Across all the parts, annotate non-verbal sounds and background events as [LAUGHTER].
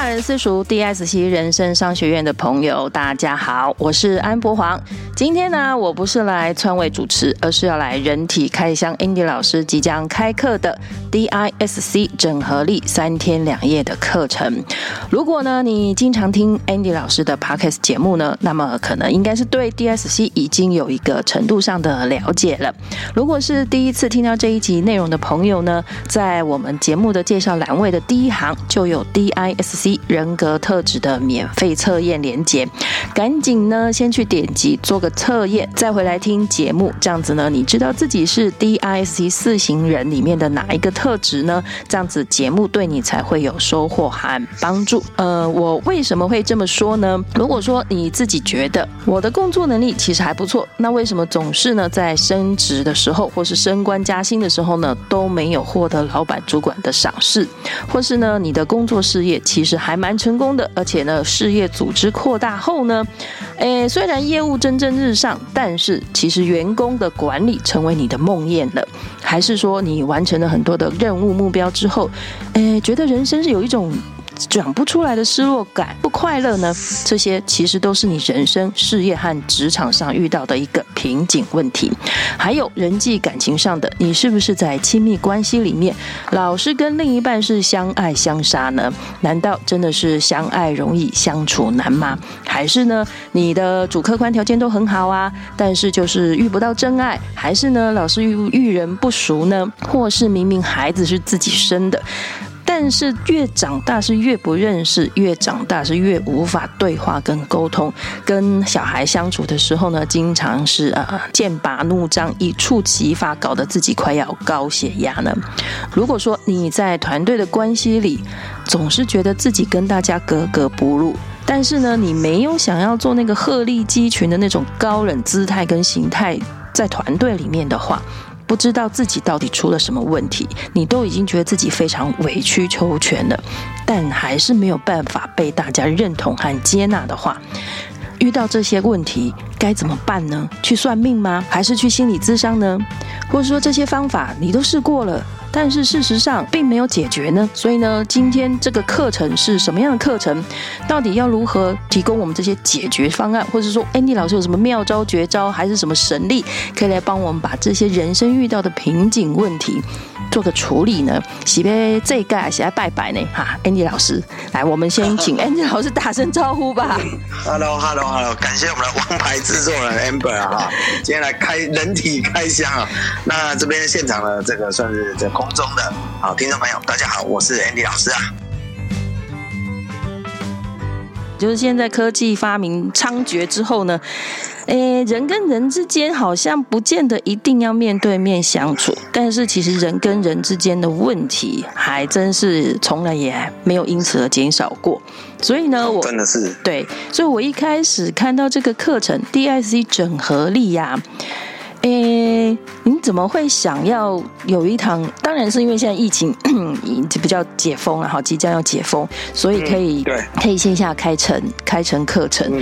大人私塾 DSC 人生商学院的朋友，大家好，我是安博黄。今天呢，我不是来川位主持，而是要来人体开箱 Andy 老师即将开课的 DISC 整合力三天两夜的课程。如果呢，你经常听 Andy 老师的 Podcast 节目呢，那么可能应该是对 DSC 已经有一个程度上的了解了。如果是第一次听到这一集内容的朋友呢，在我们节目的介绍栏位的第一行就有 DISC 人格特质的免费测验连接，赶紧呢先去点击做个测验，再回来听节目，这样子呢，你知道自己是 DISC 四型人里面的哪一个特质呢？这样子节目对你才会有收获和帮助。呃，我为什么会这么说呢？如果说你自己觉得我的工作能力其实还不错，那为什么总是呢在升职的时候或是升官加薪的时候呢都没有获得老板主管的赏识，或是呢你的工作事业其实还蛮成功的，而且呢事业组织扩大后呢，诶虽然业务蒸蒸日上，但是其实员工的管理成为你的梦魇了，还是说你完成了很多的任务目标之后，诶觉得人生是有一种。讲不出来的失落感、不快乐呢？这些其实都是你人生、事业和职场上遇到的一个瓶颈问题。还有人际感情上的，你是不是在亲密关系里面老是跟另一半是相爱相杀呢？难道真的是相爱容易相处难吗？还是呢，你的主客观条件都很好啊，但是就是遇不到真爱？还是呢，老是遇遇人不熟呢？或是明明孩子是自己生的？但是越长大是越不认识，越长大是越无法对话跟沟通。跟小孩相处的时候呢，经常是呃剑拔弩张，一触即发，搞得自己快要高血压呢。如果说你在团队的关系里，总是觉得自己跟大家格格不入，但是呢，你没有想要做那个鹤立鸡群的那种高冷姿态跟形态，在团队里面的话。不知道自己到底出了什么问题，你都已经觉得自己非常委曲求全了，但还是没有办法被大家认同和接纳的话，遇到这些问题该怎么办呢？去算命吗？还是去心理咨商呢？或者说这些方法你都试过了？但是事实上并没有解决呢，所以呢，今天这个课程是什么样的课程？到底要如何提供我们这些解决方案？或者说安妮老师有什么妙招、绝招，还是什么神力，可以来帮我们把这些人生遇到的瓶颈问题做个处理呢？喜杯这一盖，喜来拜拜呢？哈，Andy 老师，来，我们先请 [LAUGHS] Andy 老师打声招呼吧。Hello，Hello，Hello，感谢我们的王牌制作人 Amber 啊，今天来开人体开箱啊。那这边现场的这个算是在。空中的好听众朋友，大家好，我是 Andy 老师啊。就是现在科技发明猖獗之后呢，诶，人跟人之间好像不见得一定要面对面相处，但是其实人跟人之间的问题还真是从来也没有因此而减少过。所以呢，我真的是对，所以我一开始看到这个课程 DIC 整合力呀。诶，你怎么会想要有一堂？当然是因为现在疫情 [CLEARS THROAT] 比较解封了，哈，即将要解封，所以可以可以线下开成开成课程。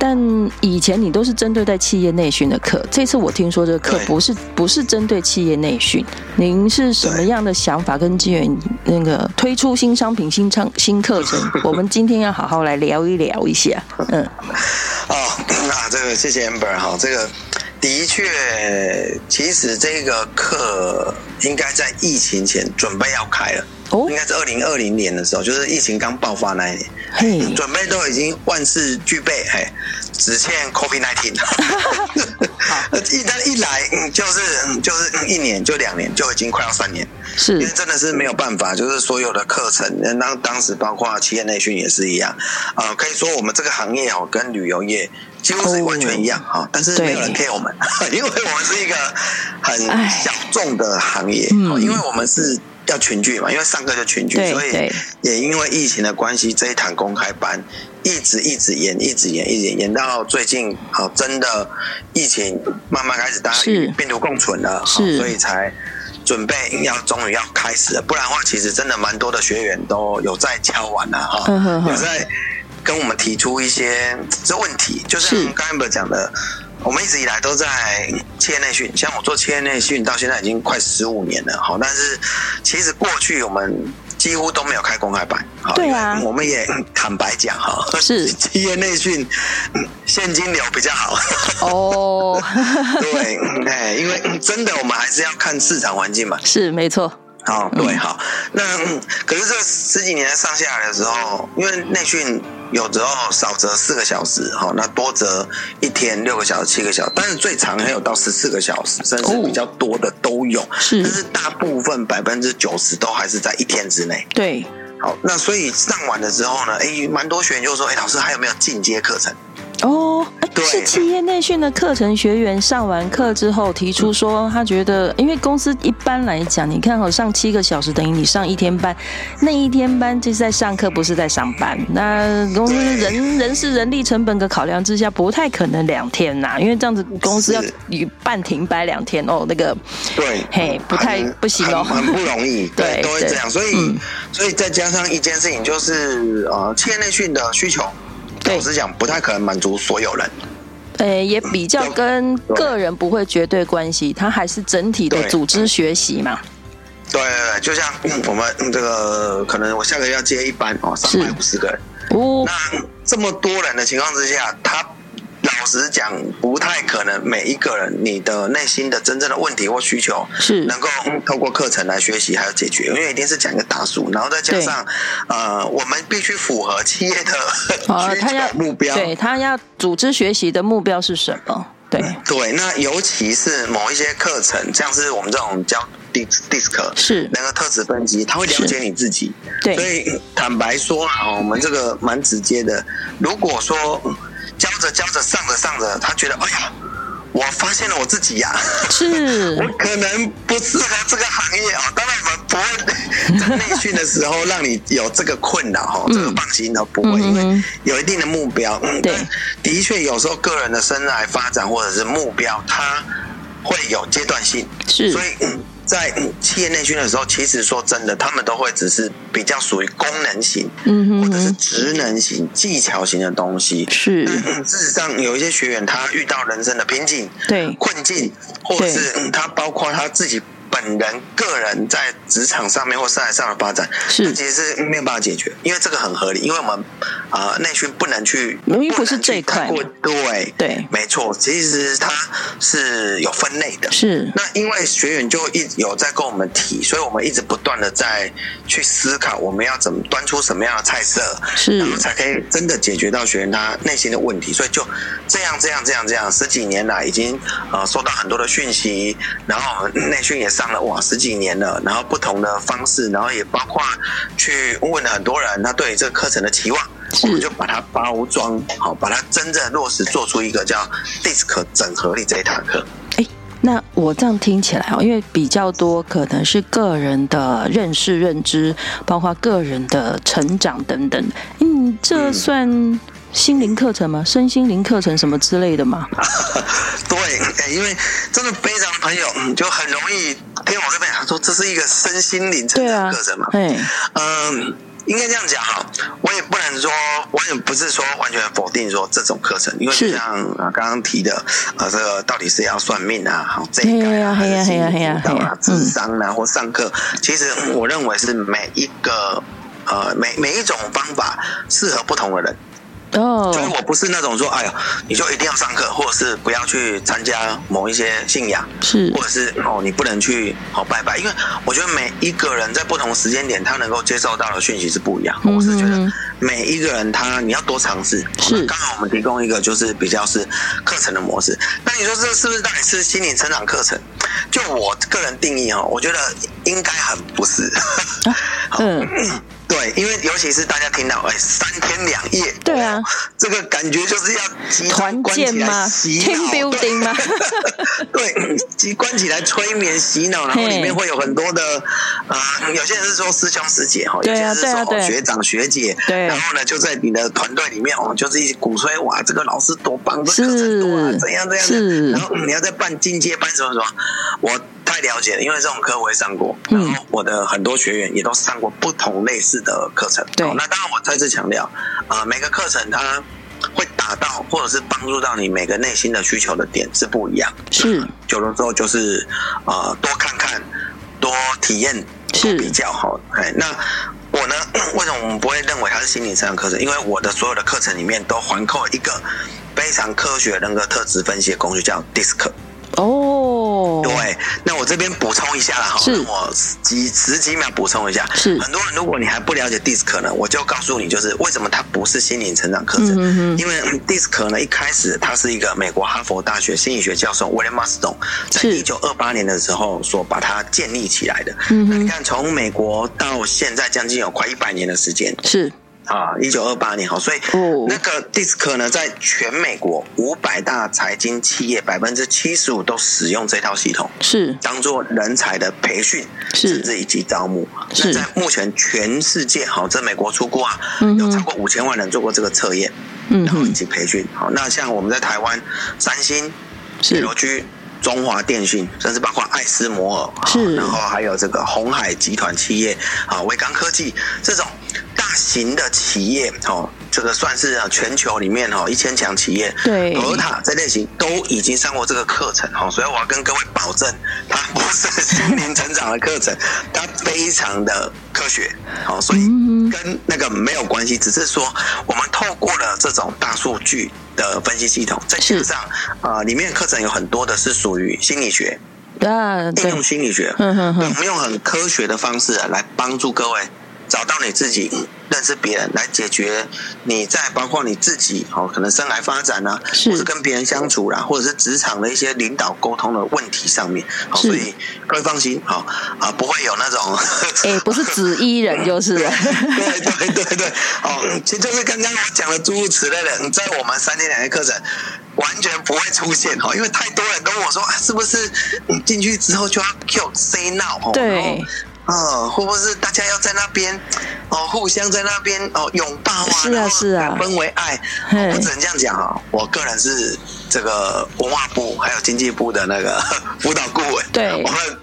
但以前你都是针对在企业内训的课，这次我听说这个课不是不是针对企业内训。您是什么样的想法跟机缘？那个推出新商品、新商新课程，[LAUGHS] 我们今天要好好来聊一聊一下。嗯，哦，[LAUGHS] 那这个谢谢 Amber 哈，这个。的确，其实这个课应该在疫情前准备要开了，哦，应该是二零二零年的时候，就是疫情刚爆发那一年，嘿，准备都已经万事俱备，嘿，只欠 COVID nineteen，[LAUGHS] 一旦一来，就是就是一年就两年，就已经快要三年，是，因为真的是没有办法，就是所有的课程，当当时包括企业内训也是一样，啊，可以说我们这个行业哦，跟旅游业。几乎是完全一样哈，但是没有人 care 我们，[LAUGHS] 因为我们是一个很小众的行业，因为我们是要群聚嘛，因为上课就群聚，所以也因为疫情的关系，这一堂公开班一直一直延，一直延，一直延到最近，好，真的疫情慢慢开始大家病毒共存了，所以才准备要终于要开始了，不然的话，其实真的蛮多的学员都有在敲完了哈，有在。跟我们提出一些这问题，就是刚才不讲的，我们一直以来都在企业内训，像我做企业内训到现在已经快十五年了，好，但是其实过去我们几乎都没有开公开版。对啊，我们也坦白讲哈，是 [LAUGHS] 企业内训现金流比较好。哦，[LAUGHS] 对，哎，因为真的我们还是要看市场环境嘛。是没错。好，对，好。那可是这十几年上下来的时候，因为内训有时候少则四个小时，哈，那多则一天六个小时、七个小时，但是最长还有到十四个小时，甚至比较多的都有。是，但是大部分百分之九十都还是在一天之内。对。好，那所以上完了之后呢，哎，蛮多学员就说，哎，老师还有没有进阶课程？哦，是企业内训的课程学员上完课之后提出说，他觉得，因为公司一般来讲，你看哦，上七个小时等于你上一天班，那一天班就是在上课，不是在上班。那公司人人事人力成本的考量之下，不太可能两天呐，因为这样子公司要半停摆两天哦，那个对，嘿，不太不行哦，很不容易，[LAUGHS] 对，都会这样。所以，所以再加上一件事情，就是呃，企业内训的需求。老实讲，不太可能满足所有人。诶，也比较跟个人不会绝对关系，它还是整体的组织学习嘛。对对对，就像我们这个，可能我下个月要接一班哦，三百五十个人。哦，那这么多人的情况之下，他。老实讲，不太可能每一个人你的内心的真正的问题或需求是。能够透过课程来学习还有解决，因为一定是讲一个大数，然后再加上呃，我们必须符合企业的 [LAUGHS] 需求目标，对他要组织学习的目标是什么？对。对，那尤其是某一些课程，像是我们这种教 DISC DISC 是。那个特质分析，他会了解你自己，对，所以坦白说啊，我们这个蛮直接的，如果说。教着教着上着上着，他觉得哎呀，我发现了我自己呀，是 [LAUGHS] 我可能不适合这个行业啊。当然我们不会在内训的时候让你有这个困扰哈，这个放心的不会，因为有一定的目标。对，的确有时候个人的生涯发展或者是目标，它会有阶段性，是，所以。在企业内训的时候，其实说真的，他们都会只是比较属于功能型，嗯，或者是职能型、技巧型的东西。是，事实上有一些学员他遇到人生的瓶颈、对困境，或者是他包括他自己。本人个人在职场上面或社会上的发展，是其实是没有办法解决，因为这个很合理，因为我们啊内训不能去，明明不是这一块，对对，没错，其实它是有分类的，是。那因为学员就一有在跟我们提，所以我们一直不断的在去思考，我们要怎么端出什么样的菜色，是。然后才可以真的解决到学员他内心的问题，所以就这样这样这样这样，十几年来已经呃收到很多的讯息，然后我们内训也上了。哇，十几年了，然后不同的方式，然后也包括去问了很多人，他对这个课程的期望，我们就把它包装好，把它真正落实，做出一个叫 DISC 整合力这一堂课。哎，那我这样听起来哦，因为比较多可能是个人的认识、认知，包括个人的成长等等，嗯，这算。心灵课程吗？身心灵课程什么之类的吗？[LAUGHS] 对，因为真的非常朋友，嗯就很容易听我这边说，这是一个身心灵成长课程嘛。对，嗯，应该这样讲哈，我也不能说，我也不是说完全否定说这种课程，因为像啊刚刚提的啊，这个到底是要算命啊，好这个啊，还是心理辅导啊、智商啊或上课，其实我认为是每一个呃每每一种方法适合不同的人。哦，就是我不是那种说，哎呀，你就一定要上课，或者是不要去参加某一些信仰，是，或者是哦，你不能去哦拜拜，因为我觉得每一个人在不同时间点，他能够接受到的讯息是不一样。我是觉得每一个人他你要多尝试。是，刚好我们提供一个就是比较是课程的模式。那你说这是不是到底是心理成长课程？就我个人定义哦，我觉得应该很不是。嗯。[LAUGHS] 对，因为尤其是大家听到哎三天两夜，对啊，这个感觉就是要团建吗？Team building 吗？[LAUGHS] 对，集关起来催眠洗脑，然后里面会有很多的呃，有些人是说师兄师姐哈，有些人是说学长学姐，对，然后呢就在你的团队里面哦，就是一鼓吹哇，这个老师多棒，这课程多啊，怎样怎样，然后你要再办进阶班什么什么，我。太了解了，因为这种课我也上过，然后我的很多学员也都上过不同类似的课程。对，那当然我再次强调，啊，每个课程它会达到或者是帮助到你每个内心的需求的点是不一样。是，久了之后就是啊，多看看，多体验。是比较好。哎，那我呢？[CLEARS THROAT] 为什么我们不会认为它是心理上的课程？因为我的所有的课程里面都环扣一个非常科学人格特质分析的工具，叫 DISC。哦，对，那我这边补充一下了哈，我几十几秒补充一下。是很多人，如果你还不了解 DISC 呢，我就告诉你，就是为什么它不是心灵成长课程。因为 DISC 呢，一开始它是一个美国哈佛大学心理学教授 William Marston 在一九二八年的时候所把它建立起来的。那你看，从美国到现在将近有快一百年的时间。是。啊，一九二八年哈，所以那个 DISC 呢，在全美国五百大财经企业百分之七十五都使用这套系统，是。当做人才的培训，甚至以及招募。那在目前全世界，好，在美国出过啊，有超过五千万人做过这个测验，嗯然后以及培训。好，那像我们在台湾，三星、铁罗居、中华电信，甚至包括爱斯摩尔，是，然后还有这个红海集团企业，啊，威刚科技这种。大型的企业哦，这个算是啊全球里面哦一千强企业，对，和塔这类型都已经上过这个课程哦，所以我要跟各位保证，它不是心灵成长的课程，它非常的科学，好，所以跟那个没有关系，只是说我们透过了这种大数据的分析系统，在线上啊里面课程有很多的是属于心理学，啊，应用心理学，嗯哼哼，我们用很科学的方式来帮助各位。找到你自己，认识别人，来解决你在包括你自己哦，可能生来发展呢，或是跟别人相处啦，或者是职场的一些领导沟通的问题上面。所以各位放心，好啊，不会有那种 [LAUGHS] 哎，不是紫衣人 [LAUGHS] 就是。对对对对，哦，其实就是刚刚我讲的诸如此类的，在我们三天两夜课程完全不会出现哈，因为太多人跟我说，是不是你进去之后就要 Q say now？对。啊，会不会是大家要在那边哦，互相在那边哦拥抱啊，是啊是啊，分为爱，我只能这样讲啊。我个人是这个文化部还有经济部的那个 [LAUGHS] 辅导顾问，对，我们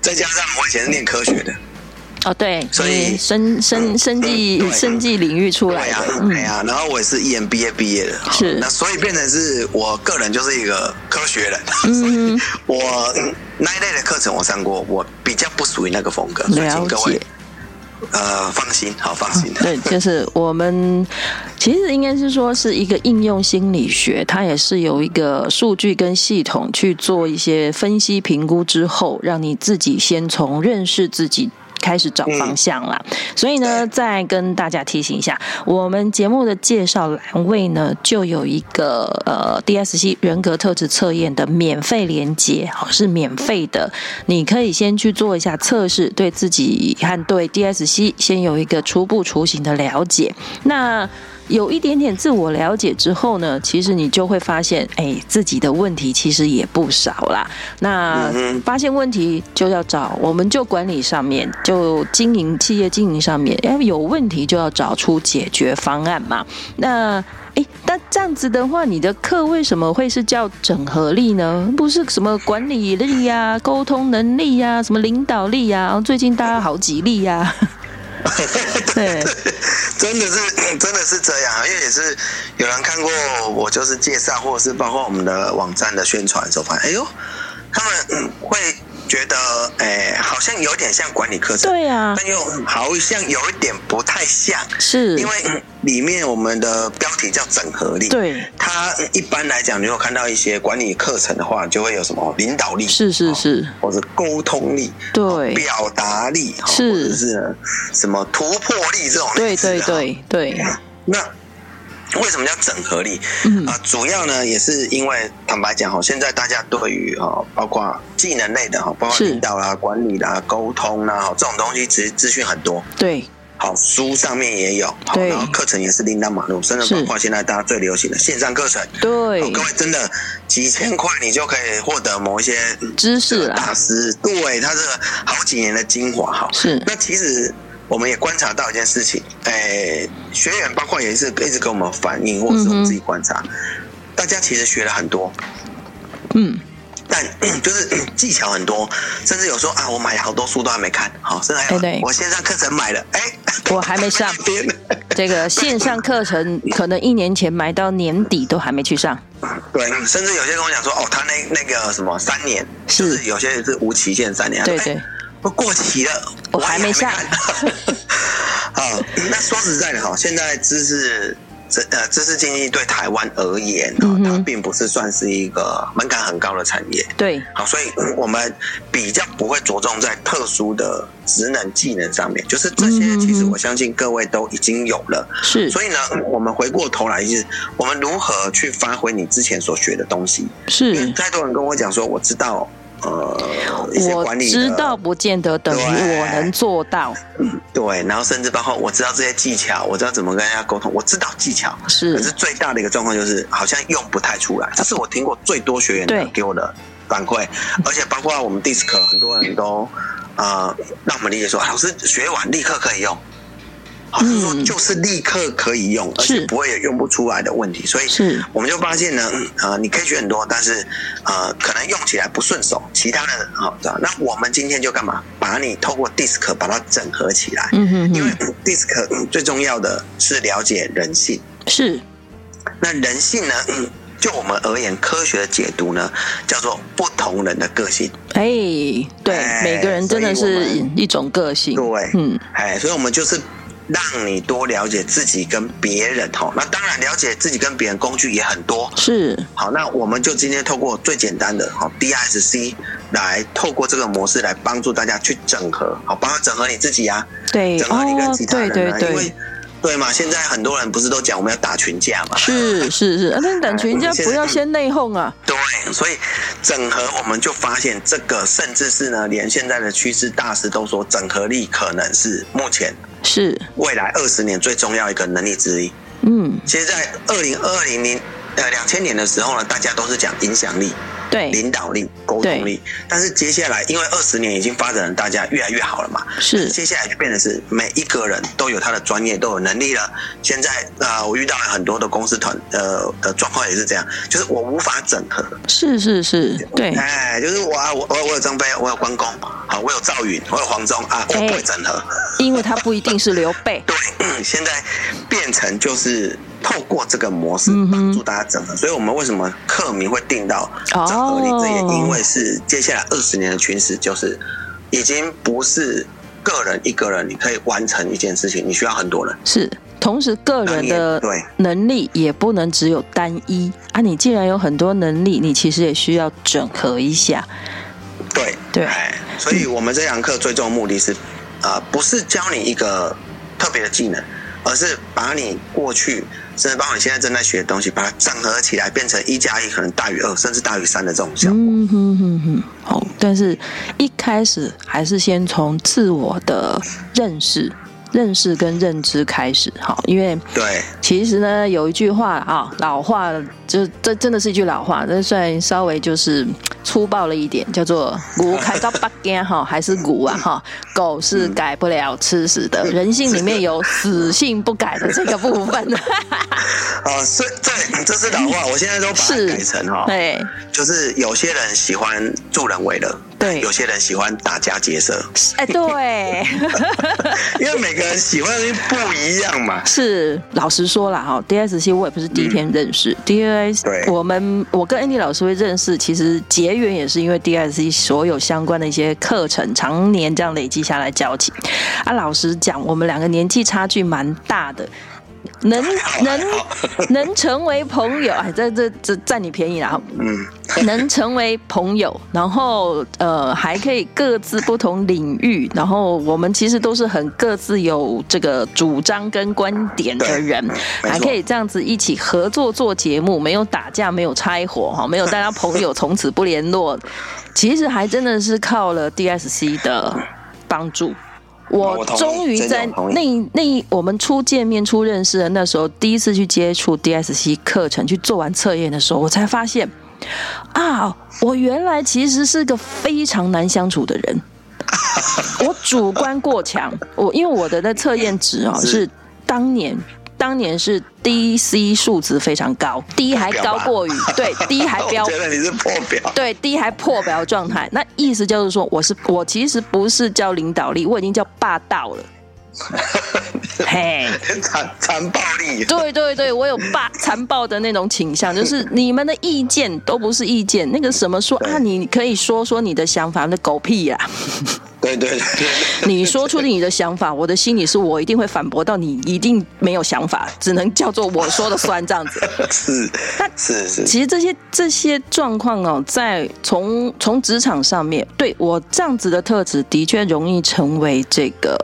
再加上我以前是念科学的。哦，对，所以生生生计生计领域出来的，对呀，然后我也是 EMBA 毕业的，是那所以变成是我个人就是一个科学人，[LAUGHS] 嗯，我那一类的课程我上过，我比较不属于那个风格，了解。呃，放心，好放心。对，[LAUGHS] 就是我们其实应该是说是一个应用心理学，它也是有一个数据跟系统去做一些分析评估之后，让你自己先从认识自己。开始找方向了，所以呢，再跟大家提醒一下，我们节目的介绍栏位呢，就有一个呃 DSC 人格特质测验的免费连接，好是免费的，你可以先去做一下测试，对自己和对 DSC 先有一个初步雏形的了解。那有一点点自我了解之后呢，其实你就会发现，哎，自己的问题其实也不少啦。那发现问题就要找，我们就管理上面，就经营企业经营上面，哎，有问题就要找出解决方案嘛。那，哎，那这样子的话，你的课为什么会是叫整合力呢？不是什么管理力呀、沟通能力呀、什么领导力呀？最近大家好几力呀。[LAUGHS] 对，真的是 [CLEARS THROAT] 真的是这样，因为也是有人看过我就是介绍，或者是包括我们的网站的宣传时候，发现哎呦，他们会。觉得诶，好像有点像管理课程，对呀，但又好像有一点不太像，是。因为里面我们的标题叫整合力，对，它一般来讲，如果看到一些管理课程的话，就会有什么领导力，是是是，或者沟通力，对，表达力，是，或者是什么突破力这种，对对对对，那。为什么叫整合力？嗯啊，主要呢也是因为坦白讲哈，现在大家对于哈，包括技能类的哈，包括领导啦、管理啦、沟通啦，哈，这种东西其实资讯很多。对，好书上面也有，好，然后课程也是琳琅满目，甚至包括现在大家最流行的线上课程。对，各位真的几千块你就可以获得某一些知识大师，对他这个好几年的精华哈。是，那其实。我们也观察到一件事情，诶，学员包括也是一直跟我们反映，或是我们自己观察，大家其实学了很多，嗯，但 [CLEARS THROAT] 就是 [CLEARS THROAT] 技巧很多，甚至有说啊，我买了好多书都还没看，好，甚至还有我线上课程买了，哎，[LAUGHS] 我还没上，[LAUGHS] 这个线上课程 [LAUGHS] 可能一年前买到年底都还没去上，对，甚至有些跟我讲说，哦，他那那个什么三年，是。有些是无期限三年，对对。我过期了，我还没下。[LAUGHS] 好，那说实在的哈，现在知识。知呃，知识经济对台湾而言啊，它并不是算是一个门槛很高的产业。对，好，所以我们比较不会着重在特殊的职能技能上面，就是这些，其实我相信各位都已经有了。是，所以呢，我们回过头来就是，我们如何去发挥你之前所学的东西？是，太多人跟我讲说，我知道。呃，我知道不见得等于我能做到。对，然后甚至包括我知道这些技巧，我知道怎么跟大家沟通，我知道技巧是，可是最大的一个状况就是好像用不太出来。这是我听过最多学员的给我的反馈，而且包括我们 DISC 很多人都呃让我们理解说，老师学完立刻可以用。是说就是立刻可以用，而且不会有用不出来的问题，所以我们就发现呢，呃，你可以学很多，但是呃，可能用起来不顺手。其他的好的，那我们今天就干嘛？把你透过 DISC 把它整合起来。嗯哼，因为 DISC 最重要的是了解人性。是，那人性呢？就我们而言，科学的解读呢，叫做不同人的个性。哎，对，每个人真的是一种个性。对，嗯，哎，所以我们就是。让你多了解自己跟别人哈，那当然了解自己跟别人工具也很多。是，好，那我们就今天透过最简单的哈 DISC 来透过这个模式来帮助大家去整合，好，帮他整合你自己啊，对，整合你跟其他人啊，因为对嘛，现在很多人不是都讲我们要打群架嘛？是是是，那 [LAUGHS] 打群架不要先内讧啊。对，所以整合我们就发现这个，甚至是呢，连现在的趋势大师都说，整合力可能是目前。是未来二十年最重要一个能力之一。嗯，其实，在二零二零年呃两千年的时候呢，大家都是讲影响力。对领导力、沟通力，但是接下来因为二十年已经发展，大家越来越好了嘛。是，接下来就变成是每一个人都有他的专业，都有能力了。现在啊，我遇到了很多的公司团呃的状况也是这样，就是我无法整合。是是是，对，哎，就是我啊，我我我有张飞，我有关公，好，我有赵云，我有黄忠啊，我不会整合，因为他不一定是刘备。[LAUGHS] 对，现在变成就是。透过这个模式帮助大家整合，所以我们为什么课名会定到整合力？这也因为是接下来二十年的趋势，就是已经不是个人一个人你可以完成一件事情，你需要很多人。是，同时个人的能力也不能只有单一啊！你既然有很多能力，你其实也需要整合一下。对对，所以我们这堂课最终目的是，啊，不是教你一个特别的技能，而是把你过去。甚至把你现在正在学的东西，把它整合起来，变成一加一可能大于二，甚至大于三的这种效果。嗯哼哼哼，好，但是一开始还是先从自我的认识。认识跟认知开始，哈，因为对，其实呢，有一句话啊，老话，就这真的是一句老话，这算稍微就是粗暴了一点，叫做“骨开到八根”哈，还是骨啊哈，[LAUGHS] 狗是改不了吃屎的，人性里面有死性不改的这个部分。啊，[LAUGHS] 是，对，这是老话，我现在都把它改成哈，对，就是有些人喜欢助人为乐。对，有些人喜欢打家劫舍。哎，对，[LAUGHS] 因为每个人喜欢的不一样嘛。是，老实说了哈，DSC 我也不是第一天认识。我们我跟 Andy 老师会认识，其实结缘也是因为 DSC 所有相关的一些课程，常年这样累积下来交集。啊，老实讲，我们两个年纪差距蛮大的。能能 [LAUGHS] 能成为朋友，哎，这这这占你便宜啦。嗯，能成为朋友，然后呃，还可以各自不同领域，然后我们其实都是很各自有这个主张跟观点的人，还可以这样子一起合作做节目，没有打架，没有拆伙，哈，没有大家朋友从此不联络，其实还真的是靠了 DSC 的帮助。我终于在那那我们初见面、初认识的那时候，第一次去接触 DSC 课程，去做完测验的时候，我才发现，啊，我原来其实是个非常难相处的人。[LAUGHS] 我主观过强，我因为我的那测验值啊是当年。当年是 D C 数值非常高，D 还高过于 [LAUGHS] 对 D 还标，觉得你是破表，对 D 还破表状态，那意思就是说我是我其实不是叫领导力，我已经叫霸道了。[LAUGHS] 嘿，残残暴力，对对对，我有霸 [LAUGHS] 残暴的那种倾向，就是你们的意见都不是意见，那个什么说啊，你可以说说你的想法，那狗屁呀。对对对，你说出你的想法，我的心里是我一定会反驳到你一定没有想法，只能叫做我说的算这样子。[LAUGHS] 是，那是是。其实这些这些状况哦，在从从职场上面对我这样子的特质，的确容易成为这个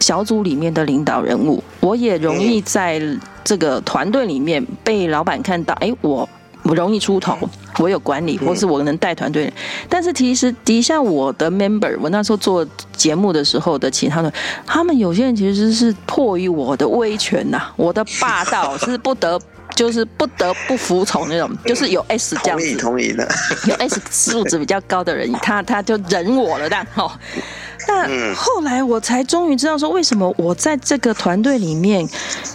小组里面的领导人物。我也容易在这个团队里面被老板看到，哎，我。我容易出头，我有管理，或是我能带团队。但是其实底下我的 member，我那时候做节目的时候的其他的，他们有些人其实是迫于我的威权呐，我的霸道是不得，就是不得不服从那种，就是有 S 这样子，同意的，有 S 素质比较高的人，[LAUGHS] 他他就忍我了，但哦，但后来我才终于知道说，为什么我在这个团队里面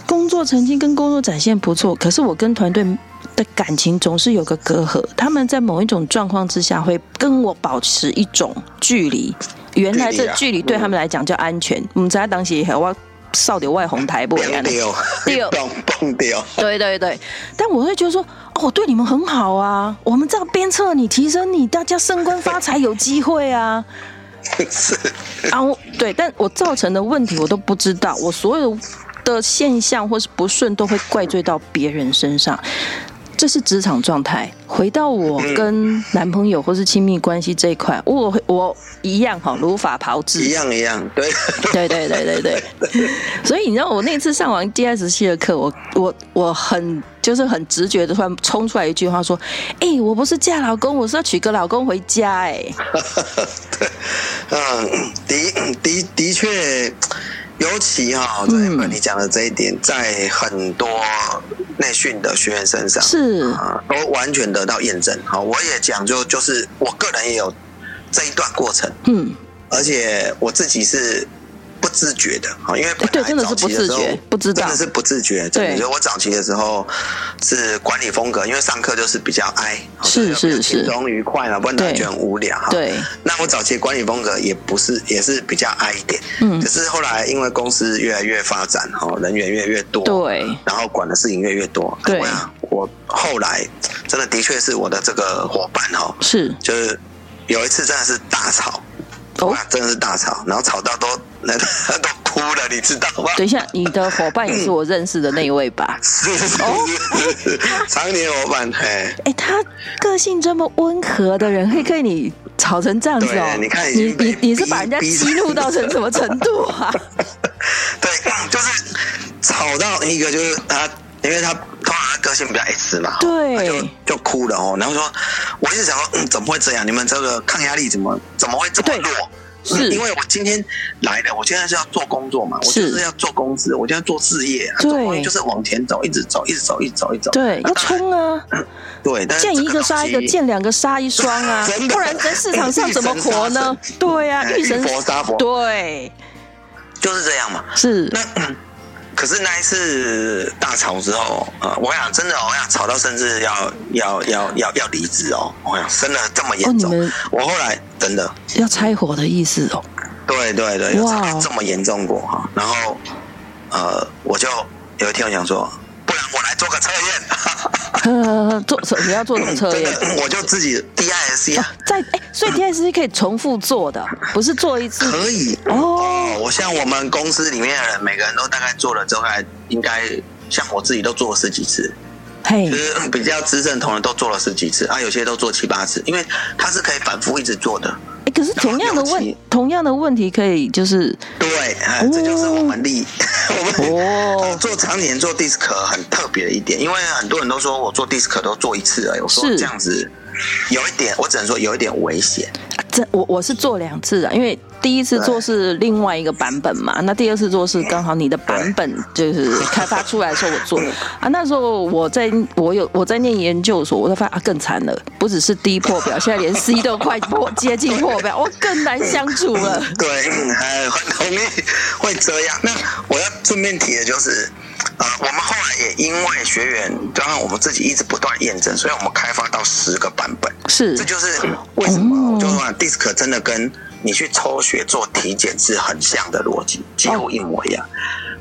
工作曾经跟工作展现不错，可是我跟团队。的感情总是有个隔阂，他们在某一种状况之下会跟我保持一种距离。原来这距离对他们来讲叫安全。我们在当时也我少点外红台不一样的，掉 [LAUGHS] 蹦掉。对对对，但我会觉得说，哦，对你们很好啊，我们这样鞭策你、提升你，大家升官发财有机会啊。[LAUGHS] 是啊，对，但我造成的问题我都不知道，我所有的现象或是不顺都会怪罪到别人身上。这是职场状态。回到我跟男朋友或是亲密关系这一块，我我一样哈，如法炮制。一样一样，对对对对对对。[LAUGHS] 所以你知道，我那次上完 DSC 的课，我我我很就是很直觉的突然冲出来一句话说：“哎，我不是嫁老公，我是要娶个老公回家。”哎，[LAUGHS] 对，嗯，的的的确。尤其哈，在你讲的这一点，在很多内训的学员身上是啊，都完全得到验证。好，我也讲，就就是我个人也有这一段过程，嗯，而且我自己是。不自觉的啊，因为对真的是不自觉，不知道真的是不自觉。对，所以我早期的时候是管理风格，因为上课就是比较哀，是是是，轻松愉快了，不然觉得很无聊哈。对，那我早期管理风格也不是，也是比较哀一点。嗯，可是后来因为公司越来越发展哈，人员越来越多，对，然后管的事情越来越多，对啊，我后来真的的确是我的这个伙伴哈，是就是有一次真的是大吵。哇，真的是大吵，然后吵到都那 [LAUGHS] 都哭了，你知道吗？等一下，你的伙伴也是我认识的那一位吧？[LAUGHS] 是是是，常年伙伴。哎，哎，他个性这么温和的人，会跟你吵成这样子哦？你看，你你你是把人家激怒到成什么程度啊？[LAUGHS] 对，就是吵到一个，就是他。因为他通常他个性比较 S 嘛，对，就就哭了哦。然后说，我一直想说，嗯，怎么会这样？你们这个抗压力怎么怎么会这么弱？是因为我今天来的，我现在是要做工作嘛，我就是要做公司，我现在做事业，对，就是往前走，一直走，一直走，一直走，一直走，对，要冲啊！[LAUGHS] 对，但见一个杀一个，见两个杀一双啊！[LAUGHS] 不然在市场上怎么活呢？[LAUGHS] 对呀，遇佛杀佛，对，就是这样嘛。是那。可是那一次大吵之后，呃，我想真的，我想吵到甚至要要要要要离职哦，我想真的这么严重。我后来真的要拆伙的意思哦。对对对，哇，这么严重过哈。然后呃，我就有一天我想说，不然我来做个测验。做你要做什么测验？我就自己 D I S C 啊，在哎，所以 D I S C 可以重复做的，不是做一次可以哦。我像我们公司里面的人，每个人都大概做了之后，还应该像我自己都做了十几次。嘿，就是比较资深同仁都做了十几次啊，有些都做七八次，因为它是可以反复一直做的。哎，可是同样的问同样的问题可以就是对，这就是我们力。我们 [LAUGHS] 做常年做 DISC 很特别的一点，因为很多人都说我做 DISC 都做一次而已，我说这样子有一点，我只能说有一点危险。这我我是做两次啊，因为第一次做是另外一个版本嘛，那第二次做是刚好你的版本就是开发出来的时候我做啊，那时候我在我有我在念研究所，我才发现啊更惨了，不只是低破表，现在连 C 都快破接近破表，[LAUGHS] 我更难相处了。对，很容易会这样。那我要顺便提的就是。呃，我们后来也因为学员，刚刚我们自己一直不断验证，所以我们开发到十个版本。是，这就是为什么，就是说 DISC 真的跟你去抽血做体检是很像的逻辑，几乎一模一样。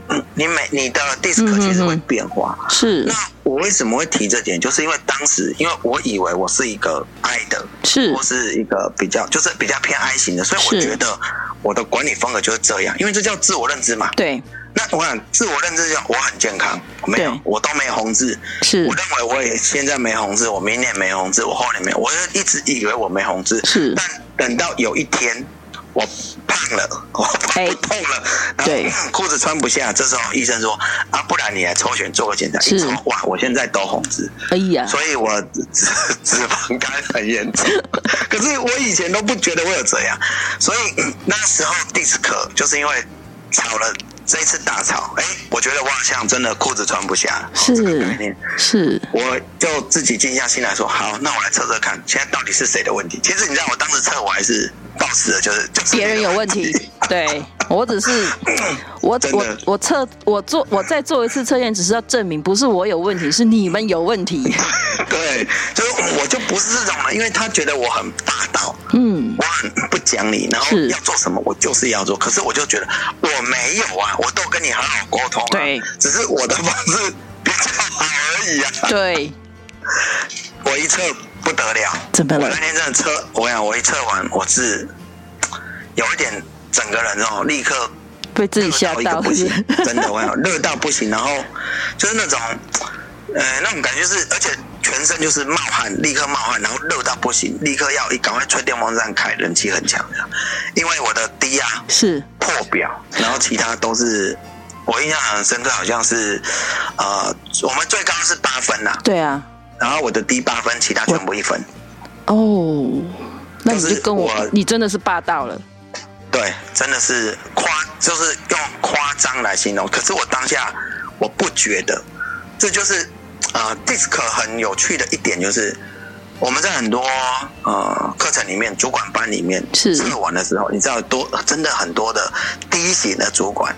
嗯，你每你的 DISC 其实会变化。是。那我为什么会提这点？就是因为当时，因为我以为我是一个 I 的，是，或是一个比较，就是比较偏 I 型的，所以我觉得我的管理风格就是这样，因为这叫自我认知嘛。对。那我想自我认知叫我很健康，没有，我都没红字。是。我认为我也现在没红字，我明年没红字，我后年没，我就一直以为我没红字。是。但等到有一天。我胖了，我痛了，对，裤子穿不下。这时候医生说：“啊，不然你来抽血做个检查。”一抽，哇，我现在都红字，哎呀，所以我脂脂肪肝很严重。[LAUGHS] 可是我以前都不觉得我有这样，所以那时候第次课就是因为吵了这一次大吵，哎，我觉得我好像真的裤子穿不下，是是，我就自己静下心来说：“好，那我来测测看，现在到底是谁的问题？”其实你知道，我当时测我还是。到死的就是就是别人有问题，对我只是 [COUGHS] 我我我测我做我再做一次测验，只是要证明不是我有问题，是你们有问题。[LAUGHS] 对，就我就不是这种了，因为他觉得我很霸道，嗯，我 [LAUGHS] 很不讲理，然后要做什么我就是要做，可是我就觉得我没有啊，我都跟你很好沟通，对，只是我的方式比较好而已啊。对，[LAUGHS] 我一测。不得了！怎么了？我那天真的测，我讲我一测完，我是有一点整个人哦，立刻被自己吓到，不行，真的，我讲热到不行，然后就是那种呃那种感觉是，而且全身就是冒汗，立刻冒汗，然后热到不行，立刻要一赶快吹电风扇开，人气很强，因为我的低压是破表，然后其他都是我印象很深刻，好像是呃我们最高是八分呐，对啊。然后我的低八分，其他全部一分。哦，那你就跟我，你真的是霸道了。对，真的是夸，就是用夸张来形容。可是我当下我不觉得，这就是啊，DISC 很有趣的一点就是，我们在很多呃课程里面，主管班里面测完的时候，你知道多真的很多的低型的主管。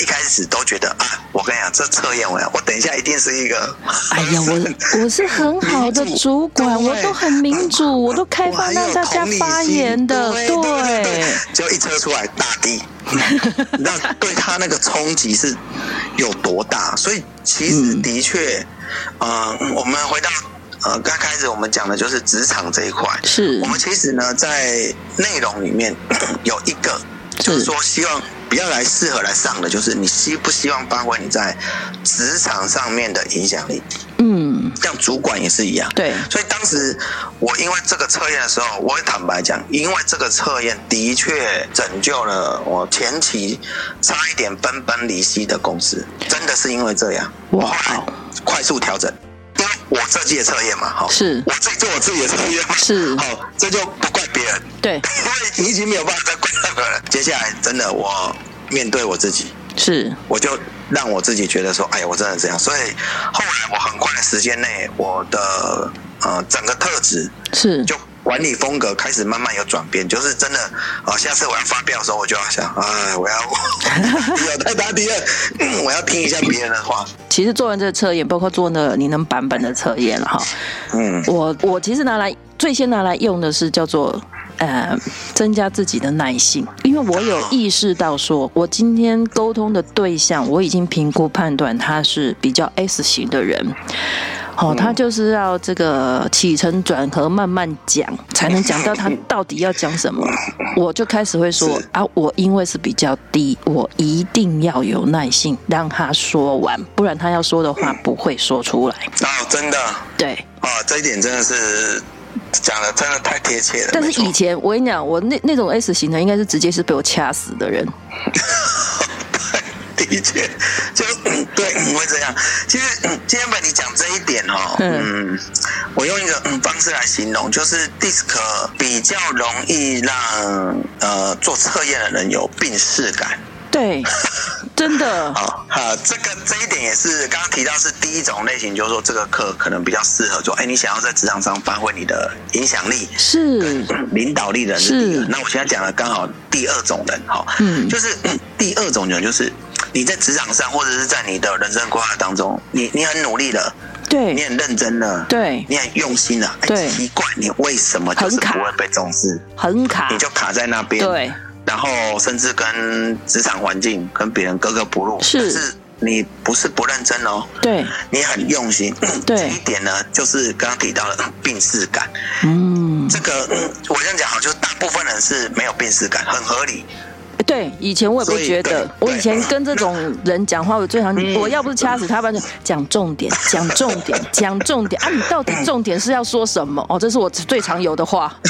一开始都觉得啊，我跟你讲，这测验我我等一下一定是一个。哎呀，我我是 [LAUGHS] 很好的主管，我都很民主，我都开放让大家发言的，对。对就一测出来大低，[LAUGHS] 那对他那个冲击是有多大？所以其实的确，嗯，我们回到呃刚开始我们讲的就是职场这一块，是我们其实呢在内容里面有一个，就是说希望。比较来适合来上的，就是你希不希望发挥你在职场上面的影响力？嗯，像主管也是一样。对，所以当时我因为这个测验的时候，我也坦白讲，因为这个测验的确拯救了我前期差一点分崩离析的公司，真的是因为这样，哇，快速调整。我设计的测验嘛，好，是我自己做我自己的测验嘛，是好，这就不怪别人。对，因为你已经没有办法再怪任何人。接下来真的我。面对我自己，是我就让我自己觉得说，哎呀，我真的这样。所以后来我很快的时间内，我的呃整个特质是就管理风格开始慢慢有转变，就是真的啊。下次我要发表的时候，我就要想，哎，我要 [LAUGHS] 有太大敌人，[COUGHS] 我要听一下别人的话。其实做完这个测验，包括做那你能版本的测验了哈。嗯，我我其实拿来最先拿来用的是叫做。呃，增加自己的耐性，因为我有意识到，说我今天沟通的对象，我已经评估判断他是比较 S 型的人，哦，他就是要这个起承转合慢慢讲，才能讲到他到底要讲什么。[LAUGHS] 我就开始会说啊，我因为是比较低，我一定要有耐性让他说完，不然他要说的话不会说出来。哦，真的，对，啊，这一点真的是。讲的真的太贴切了。但是以前我跟你讲，我那那种 S 型的，应该是直接是被我掐死的人。[LAUGHS] 的确，就 [COUGHS] 对，会这样。其实今天本你讲这一点哦，嗯，我用一个方式来形容，就是 DISC 比较容易让呃做测验的人有病逝感。对，[LAUGHS] 真的。好，好，这个这一点也是刚刚提到是第一种类型，就是说这个课可能比较适合做。哎，你想要在职场上发挥你的影响力，是领导力的人是。那我现在讲的刚好第二种人，哈，嗯，就是第二种人，就是你在职场上或者是在你的人生规划当中，你你很努力的，对，你很认真了，对，你很用心的，对，奇怪，你为什么就是不会被重视？很卡，你就卡在那边，对。然后甚至跟职场环境跟别人格格不入，是。是你不是不认真哦，对，你很用心，对，这一点呢，就是刚刚提到的病逝感，嗯，这个我这样讲好，就是大部分人是没有病逝感，很合理，对，以前我也不觉得，我以前跟这种人讲话，我最常我要不是掐死他，反正讲重点，[LAUGHS] 讲重点，讲重点。啊！你到底重点是要说什么？哦，这是我最常有的话。[LAUGHS]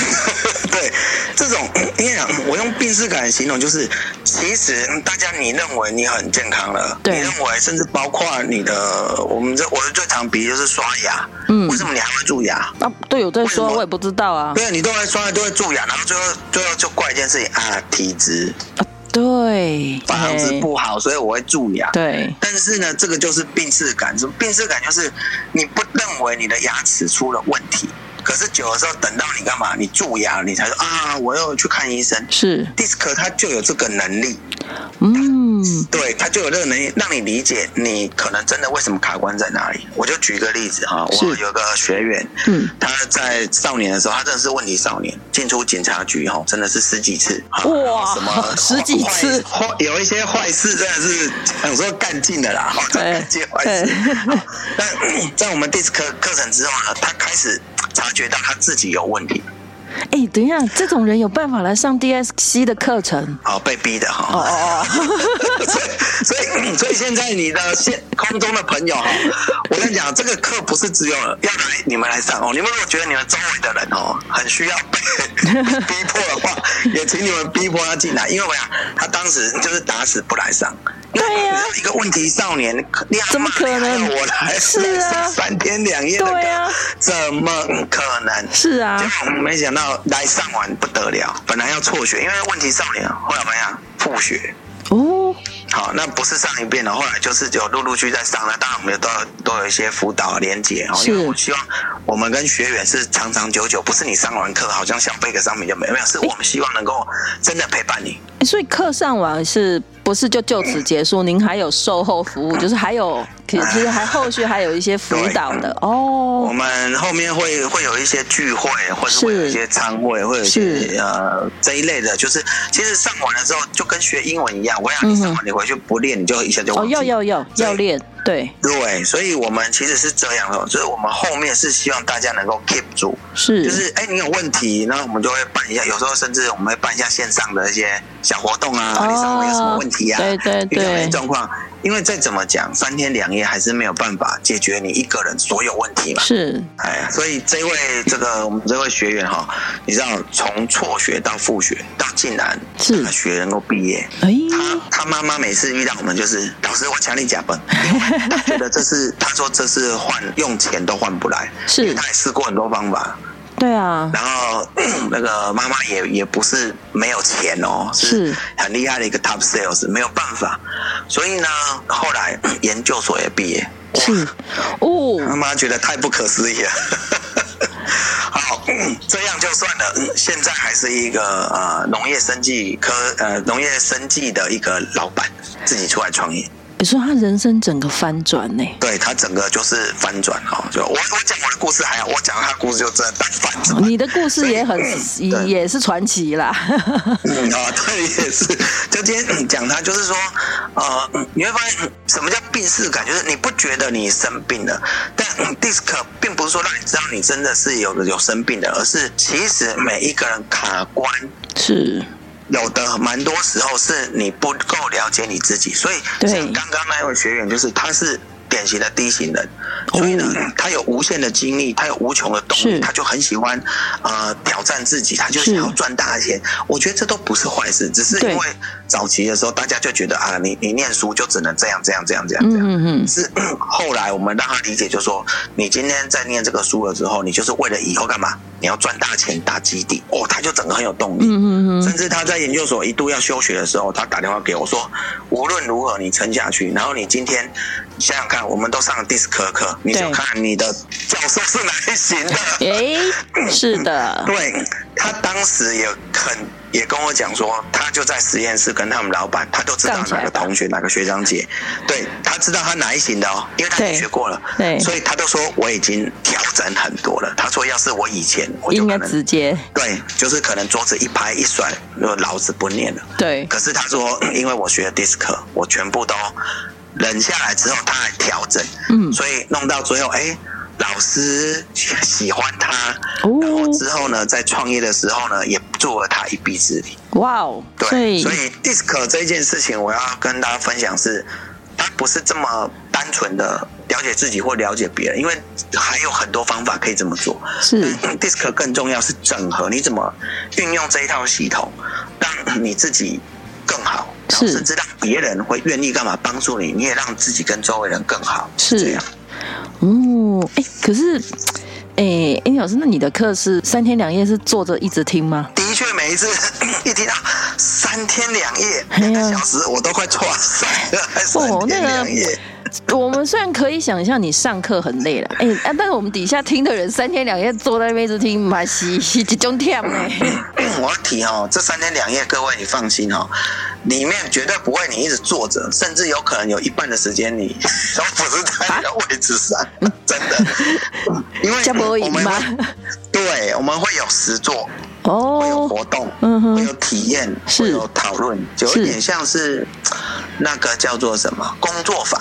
对，这种因为我用病视感形容，就是其实大家你认为你很健康了，你认为甚至包括你的，我们这我的最常比就是刷牙，嗯，为什么你还会蛀牙？啊，对，有在说，我也不知道啊。对，你都会刷，都会蛀牙，然后最后最后就怪一件事情啊，体质。对，房子不好，所以我会蛀牙。对，但是呢，这个就是病视感。病视感？就是你不认为你的牙齿出了问题，可是久的时候，等到你干嘛？你蛀牙，你才说啊，我要去看医生。是，DISC 它就有这个能力。嗯，对，他就有这个能力让你理解你可能真的为什么卡关在哪里。我就举一个例子哈，我有个学员，嗯，他在少年的时候，他真的是问题少年，进出警察局哈，真的是十几次，哇，什么十几次，坏有一些坏事真的是想说干尽的啦，干尽坏事。[LAUGHS] 那在我们 DISC 课程之后呢，他开始察觉到他自己有问题。哎，等一下，这种人有办法来上 DSC 的课程？哦，被逼的哈。哦哦哦。[LAUGHS] 所以，所以，所以现在你的现空中的朋友哈，我跟你讲，这个课不是只有要来你们来上哦。你们如果觉得你们周围的人哦很需要被 [LAUGHS] 逼迫的话，也请你们逼迫他进来，因为我想他当时就是打死不来上。对呀，一个问题少年，怎么可能？我来是啊，三天两夜的对啊，怎么可能？是啊，没想到来上完不得了，本来要辍学，因为问题少年后来怎么样？复学哦。好，那不是上一遍了，后来就是就陆陆续在上了。当然，我们都都有一些辅导连接哦，因为我希望我们跟学员是长长久久，不是你上完课好像想背个商品就没有，没有，是我们希望能够真的陪伴你。所以课上完是。不是就就此结束？您还有售后服务，就是还有，其实还后续还有一些辅导的 [LAUGHS] 哦。我们后面会会有一些聚会，或者会有一些餐会，会有一些呃这一类的。就是其实上完了之后，就跟学英文一样，我想你上完你回去不练，你就一下就忘记。要要要要练。对对，所以我们其实是这样的，就是我们后面是希望大家能够 keep 住，是，就是哎，你有问题，那我们就会办一下，有时候甚至我们会办一下线上的一些小活动啊，你上面有什么问题啊？对对对，状况。因为再怎么讲，三天两夜还是没有办法解决你一个人所有问题嘛。是，哎，所以这位这个我们这位学员哈，你知道从辍学到复学到竟然是。学能够毕业，哎，他他妈妈每次遇到我们就是老师我强力假崩，[LAUGHS] 他觉得这是他说这是换用钱都换不来，是，他也试过很多方法。对啊，然后那个妈妈也也不是没有钱哦，是很厉害的一个 top sales，没有办法，所以呢，后来研究所也毕业，是。哦，妈妈觉得太不可思议了，[LAUGHS] 好，这样就算了，现在还是一个呃农业生技科呃农业生技的一个老板，自己出来创业。你说他人生整个翻转呢？对他整个就是翻转哈，就我我讲我的故事还好，我讲他故事就真的大翻转。你的故事也很也是传奇啦。[LAUGHS] 嗯啊，对，也是。就今天讲他，就是说，呃，你会发现什么叫病逝感，就是你不觉得你生病了，但 DISC 并不是说让你知道你真的是有有生病的，而是其实每一个人卡关是。有的蛮多时候是你不够了解你自己，所以像刚刚那位学员，就是他是。典型的低型人，所以呢，他有无限的精力，他有无穷的动力，他就很喜欢呃挑战自己，他就想要赚大钱。我觉得这都不是坏事，只是因为早期的时候大家就觉得啊，你你念书就只能这样这样这样这样这样。是 [CLEARS THROAT] 后来我们让他理解，就说你今天在念这个书了之后，你就是为了以后干嘛？你要赚大钱打基地哦，他就整个很有动力。甚至他在研究所一度要休学的时候，他打电话给我说，无论如何你撑下去，然后你今天想想看。我们都上了 DISC 课，你就看你的教授是哪一型的。[LAUGHS] 哎，是的。[LAUGHS] 对他当时也很也跟我讲说，他就在实验室跟他们老板，他都知道哪个同学哪个学长姐，对他知道他哪一型的哦，因为他也学过了，对，所以他都说我已经调整很多了。他说要是我以前，我就可能直接对，就是可能桌子一拍一甩，老子不念了。对，可是他说，[CLEARS THROAT] 因为我学了 DISC，我全部都。忍下来之后，他来调整，嗯，所以弄到最后，哎，老师喜欢他，然后之后呢，在创业的时候呢，也助了他一臂之力。哇哦，对，所以 DISC 这一件事情，我要跟大家分享是，他不是这么单纯的了解自己或了解别人，因为还有很多方法可以这么做。是 DISC 更重要是整合，你怎么运用这一套系统，让你自己更好，甚至让别人会愿意干嘛帮助你，你也让自己跟周围人更好，是这样。哦，哎，可是，哎，哎，老师，那你的课是三天两夜是坐着一直听吗？的确，每一次 [COUGHS] 一听到三天两夜两个小时，我都快错死了。哦，那个。我们虽然可以想象你上课很累了，哎啊，但是我们底下听的人三天两夜坐在那边一直听，马西集中跳呢。[COUGHS] 我要提哦，这三天两夜，各位你放心哦，里面绝对不会你一直坐着，甚至有可能有一半的时间你 [LAUGHS] 都不是在的位置上，真的。[LAUGHS] 因为我们对，我们会有实作哦，会有活动，嗯会有体验，会有讨论，就有点像是那个叫做什么工作坊。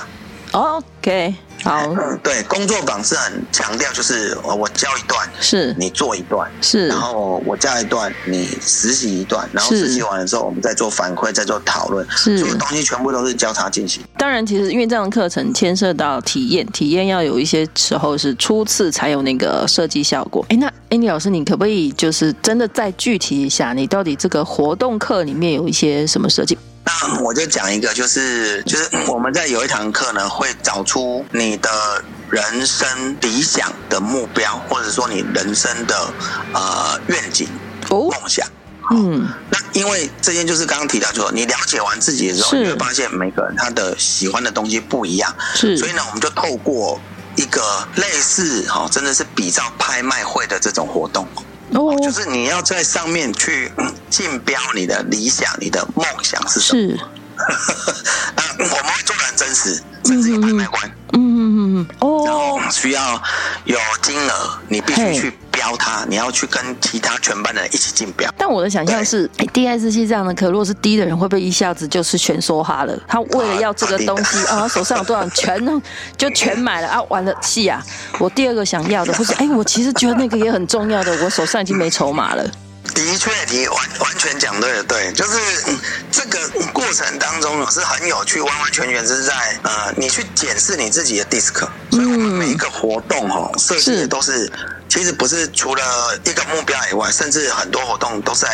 OK，好，对，工作坊是很强调，就是我教一段，是你做一段，是，然后我教一段，你实习一段，然后实习完了之后，我们再做反馈，再做讨论，是，所有东西全部都是交叉进行。当然，其实因为这样的课程牵涉到体验，体验要有一些时候是初次才有那个设计效果。哎，那 Andy 老师，你可不可以就是真的再具体一下，你到底这个活动课里面有一些什么设计？那我就讲一个，就是就是我们在有一堂课呢，会找出你的人生理想的目标，或者说你人生的呃愿景、梦想。嗯，那因为这件就是刚刚提到，就你了解完自己的时候，你会发现每个人他的喜欢的东西不一样。是，所以呢，我们就透过一个类似哈，真的是比照拍卖会的这种活动。哦，就是你要在上面去竞标你的理想、你的梦想是什么？是，[LAUGHS] 那我们会做的很真实，甚至有拍卖官。嗯嗯嗯哦，然后需要有金额，你必须去。标他，你要去跟其他全班的人一起竞标。但我的想象是，DSC 这样的课，如果是低的人，会不会一下子就是全梭哈了？他为了要这个东西 [LAUGHS] 啊，手上有多少，全就全买了啊！完了，戏啊！我第二个想要的，或是哎，我其实觉得那个也很重要的，我手上已经没筹码了。的确，你完完全讲对了，对，就是这个过程当中是很有趣，完完全全是在呃，你去检视你自己的 DISC，所以我们每一个活动哈设计的都是，其实不是除了一个目标以外，甚至很多活动都在。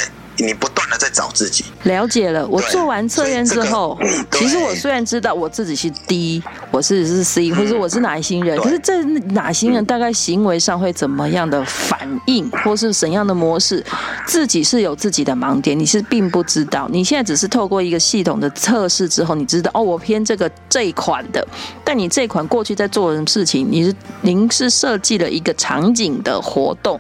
你不断的在找自己，了解了。我做完测验之后，其实我虽然知道我自己是 D，我是是 C，或者我是哪一星人，可是这哪型人大概行为上会怎么样的反应，或是怎样的模式，自己是有自己的盲点，你是并不知道。你现在只是透过一个系统的测试之后，你知道哦，我偏这个这一款的。但你这款过去在做什么事情，你是您是设计了一个场景的活动，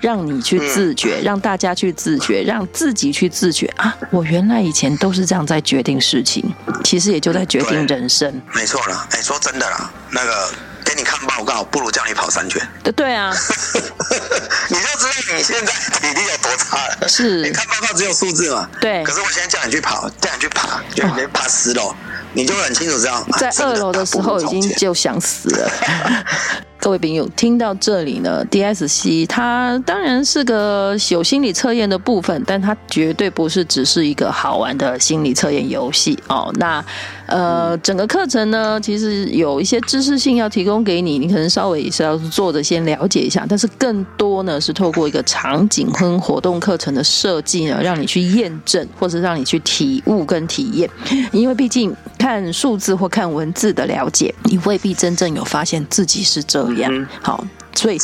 让你去自觉，让大家去自觉，让。自己去自觉啊！我原来以前都是这样在决定事情，其实也就在决定人生。没错啦，哎，说真的啦，那个给你看报告，不如叫你跑三圈。对对啊，[LAUGHS] 你就知道你现在体力有多差了。是，你看报告只有数字嘛？对。可是我现在叫你去跑，叫你去爬，就你爬十楼，你就很清楚知道，在二楼的时候已经就想死了。[LAUGHS] 各位朋友，听到这里呢，DSC 它当然是个有心理测验的部分，但它绝对不是只是一个好玩的心理测验游戏哦。那呃，整个课程呢，其实有一些知识性要提供给你，你可能稍微也是要做着先了解一下，但是更多呢是透过一个场景跟活动课程的设计呢，让你去验证或者让你去体悟跟体验，因为毕竟看数字或看文字的了解，你未必真正有发现自己是这。样好。所以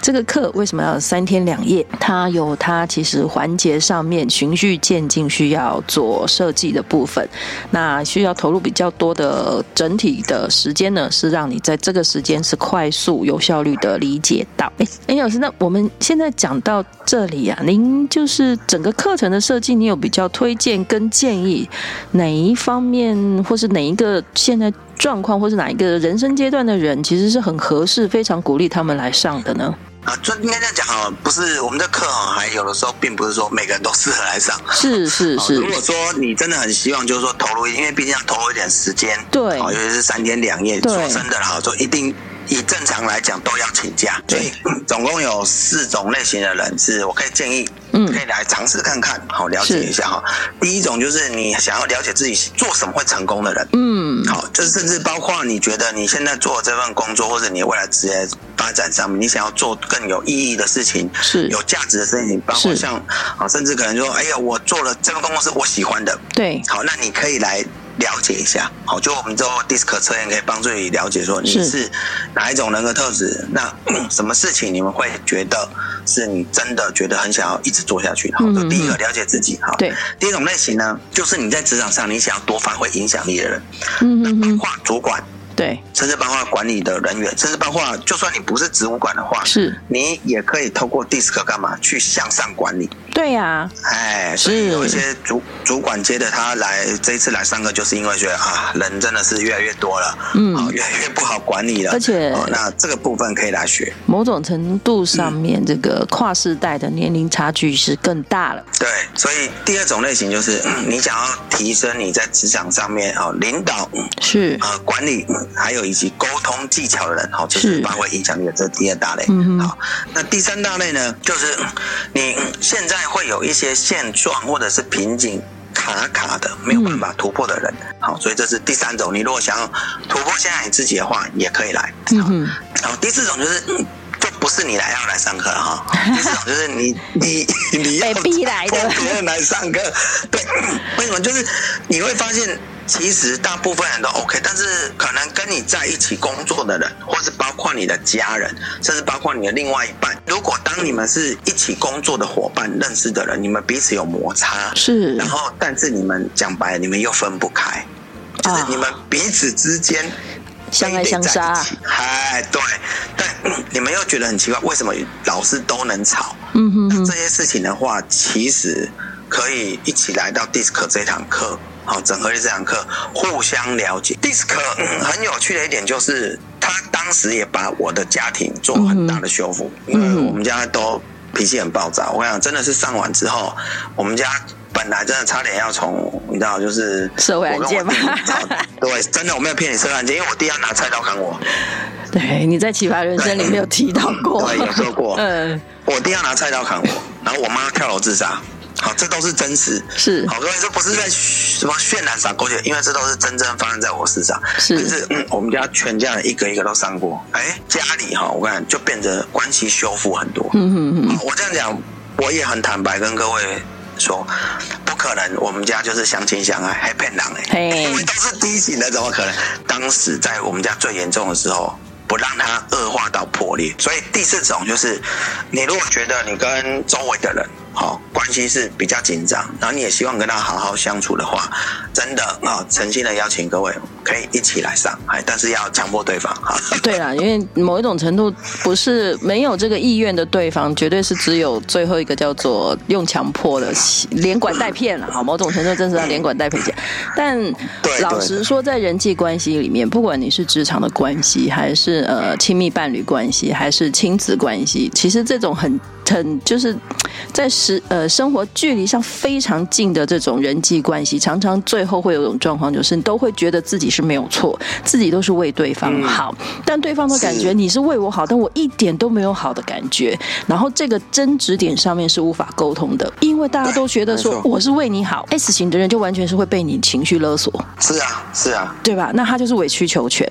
这个课为什么要三天两夜？它有它其实环节上面循序渐进需要做设计的部分，那需要投入比较多的整体的时间呢，是让你在这个时间是快速有效率的理解到。哎，林，老师，那我们现在讲到这里啊，您就是整个课程的设计，你有比较推荐跟建议哪一方面，或是哪一个现在状况，或是哪一个人生阶段的人，其实是很合适，非常鼓励他们来。上的呢？啊，就应该这样讲啊，不是我们的课啊，还有的时候并不是说每个人都适合来上。是是 [LAUGHS] 是。如果说你真的很希望，就是说投入，因为毕竟要投入一点时间，对，尤其是三天两夜，说真的啦，就一定以正常来讲都要请假，所以总共有四种类型的人，是我可以建议，嗯，可以来尝试看看，好了解一下哈。第一种就是你想要了解自己做什么会成功的人，嗯，好，就是甚至包括你觉得你现在做这份工作或者你未来职业发展上面，你想要做更有意义的事情，是。有价值的事情，包括像啊，甚至可能说，哎呀，我做了这份工作是我喜欢的，对，好，那你可以来。了解一下，好，就我们做 DISC 测验可以帮助你了解说你是哪一种人格特质，那 [CLEARS THROAT] 什么事情你们会觉得是你真的觉得很想要一直做下去的。好，第一个了解自己，好，对。第一种类型呢，就是你在职场上你想要多发挥影响力的人，嗯嗯嗯，包括主管。对，甚至包括管理的人员，甚至包括就算你不是职务管的话，是，你也可以透过 DISC 干嘛去向上管理？对呀，哎，所以有一些主主管接的他来这一次来上课，就是因为觉得啊，人真的是越来越多了，嗯，越来越不好管理了，而且那这个部分可以来学。某种程度上面，这个跨世代的年龄差距是更大了。对，所以第二种类型就是你想要提升你在职场上面哦，领导是啊，管理。还有以及沟通技巧的人，好，这是发挥影响力的这第二大类。嗯好，那第三大类呢，就是你现在会有一些现状或者是瓶颈卡卡的，没有办法突破的人。好，所以这是第三种。你如果想要突破现在你自己的话，也可以来。嗯然后第四种就是，就不是你来要来上课了哈。第四种就是你你 [LAUGHS] 你要逼来的别人来上课。对，为什么？就是你会发现。其实大部分人都 OK，但是可能跟你在一起工作的人，或是包括你的家人，甚至包括你的另外一半，如果当你们是一起工作的伙伴、认识的人，你们彼此有摩擦，是，然后但是你们讲白，你们又分不开，就是你们彼此之间相爱相杀，哎，对，但你们又觉得很奇怪，为什么老是都能吵？嗯哼，这些事情的话，其实可以一起来到 DISC 这堂课。好，整合力这堂课互相了解。DISC 很有趣的一点就是，他当时也把我的家庭做很大的修复，因为我们家都脾气很暴躁。我想真的是上完之后，我们家本来真的差点要从你知道，就是社会案件嘛。[LAUGHS] 对，真的我没有骗你社会案件，因为我弟要拿菜刀砍我。对，你在奇葩人生里面有提到过，[LAUGHS] 对，有说过。[LAUGHS] 嗯，我弟要拿菜刀砍我，然后我妈跳楼自杀。好，这都是真实。是，好，各位，这不是在什么渲染撒狗血，因为这都是真正发生在我身上。是，但是，嗯，我们家全家人一个一个都上过。哎，家里哈，我看就变得关系修复很多。嗯嗯嗯。我这样讲，我也很坦白跟各位说，不可能，我们家就是相亲相爱，还骗人哎，因为都是低型的，怎么可能？当时在我们家最严重的时候。不让它恶化到破裂，所以第四种就是，你如果觉得你跟周围的人好关系是比较紧张，然后你也希望跟他好好相处的话，真的啊，诚心的邀请各位可以一起来上，哎，但是要强迫对方哈。对啦，因为某一种程度不是没有这个意愿的对方，绝对是只有最后一个叫做用强迫的连管带骗了。好，某种程度真是要连管带骗讲。但老实说，在人际关系里面，不管你是职场的关系还是呃，亲密伴侣关系还是亲子关系，其实这种很很就是在时呃生活距离上非常近的这种人际关系，常常最后会有一种状况，就是你都会觉得自己是没有错，自己都是为对方好，但对方都感觉你是为我好，但我一点都没有好的感觉，然后这个争执点上面是无法沟通的，因为大家都觉得说我是为你好，S 型的人就完全是会被你情绪勒索，是啊是啊，对吧？那他就是委曲求全，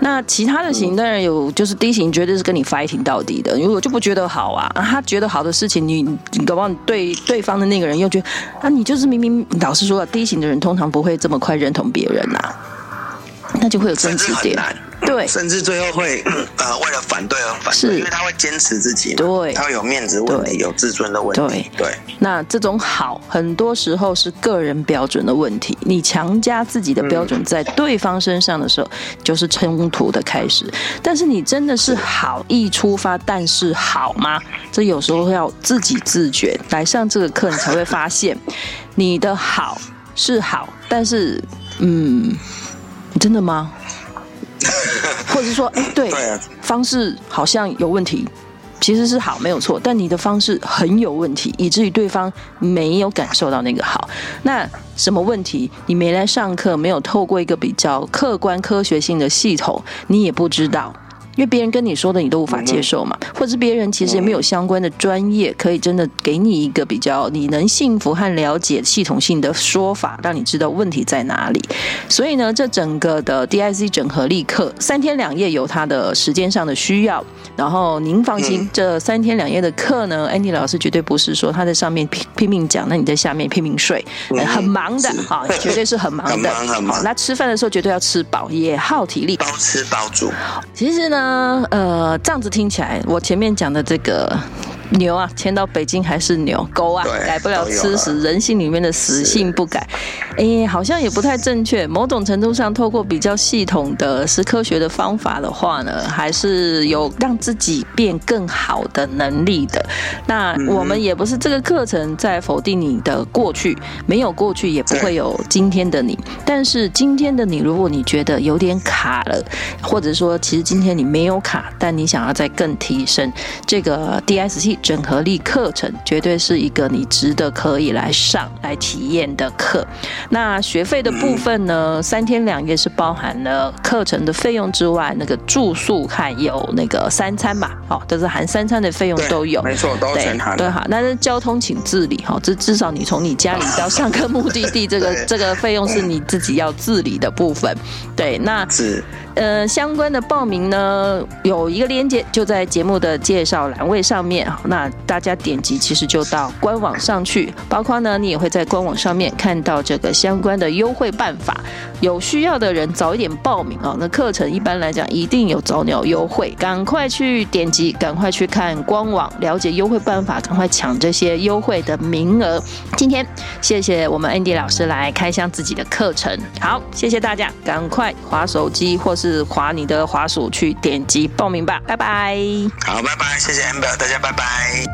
那其他的型。当然有，就是 D 型绝对是跟你 fighting 到底的，因为我就不觉得好啊。他觉得好的事情，你你搞不好对对方的那个人又觉得，啊，你就是明明老实说，D 型的人通常不会这么快认同别人呐，那就会有争执点。对，甚至最后会 [CLEARS THROAT] 呃为了反对而反对，因为他会坚持自己，对，他会有面子问题，有自尊的问题，对。那这种好，很多时候是个人标准的问题。你强加自己的标准在对方身上的时候，就是冲突的开始。但是你真的是好意出发，但是好吗？这有时候要自己自觉。来上这个课，你才会发现，你的好是好，但是嗯，真的吗？或者说，哎，对，方式好像有问题，其实是好，没有错，但你的方式很有问题，以至于对方没有感受到那个好。那什么问题？你没来上课，没有透过一个比较客观科学性的系统，你也不知道。因为别人跟你说的你都无法接受嘛，或者是别人其实也没有相关的专业可以真的给你一个比较你能信服和了解系统性的说法，让你知道问题在哪里。所以呢，这整个的 DIC 整合力课三天两夜有它的时间上的需要，然后您放心，这三天两夜的课呢，Andy 老师绝对不是说他在上面拼拼命讲，那你在下面拼命睡，很忙的哈，绝对是很忙的，[LAUGHS] 很忙很忙。那吃饭的时候绝对要吃饱，也耗体力，包吃包住。其实呢，呃，这样子听起来，我前面讲的这个。牛啊，迁到北京还是牛；狗啊，改不了吃屎，人性里面的死性不改。哎，好像也不太正确。某种程度上，透过比较系统的、是科学的方法的话呢，还是有让自己变更好的能力的。那我们也不是这个课程在否定你的过去，没有过去也不会有今天的你。但是今天的你，如果你觉得有点卡了，或者说其实今天你没有卡，但你想要再更提升这个整合力课程绝对是一个你值得可以来上来体验的课。那学费的部分呢？三天两夜是包含了课程的费用之外，那个住宿还有那个三餐吧，哦，就是含三餐的费用都有。没错，都全含。对哈，那是交通请自理哈，这至少你从你家里到上课目的地，这个这个费用是你自己要自理的部分。对，那是。呃，相关的报名呢，有一个链接就在节目的介绍栏位上面那大家点击其实就到官网上去，包括呢，你也会在官网上面看到这个相关的优惠办法。有需要的人早一点报名哦。那课程一般来讲一定有早鸟优惠，赶快去点击，赶快去看官网了解优惠办法，赶快抢这些优惠的名额。今天谢谢我们 Andy 老师来开箱自己的课程，好，谢谢大家，赶快划手机或是。是划你的滑鼠去点击报名吧，拜拜。好，拜拜，谢谢 Amber，大家拜拜。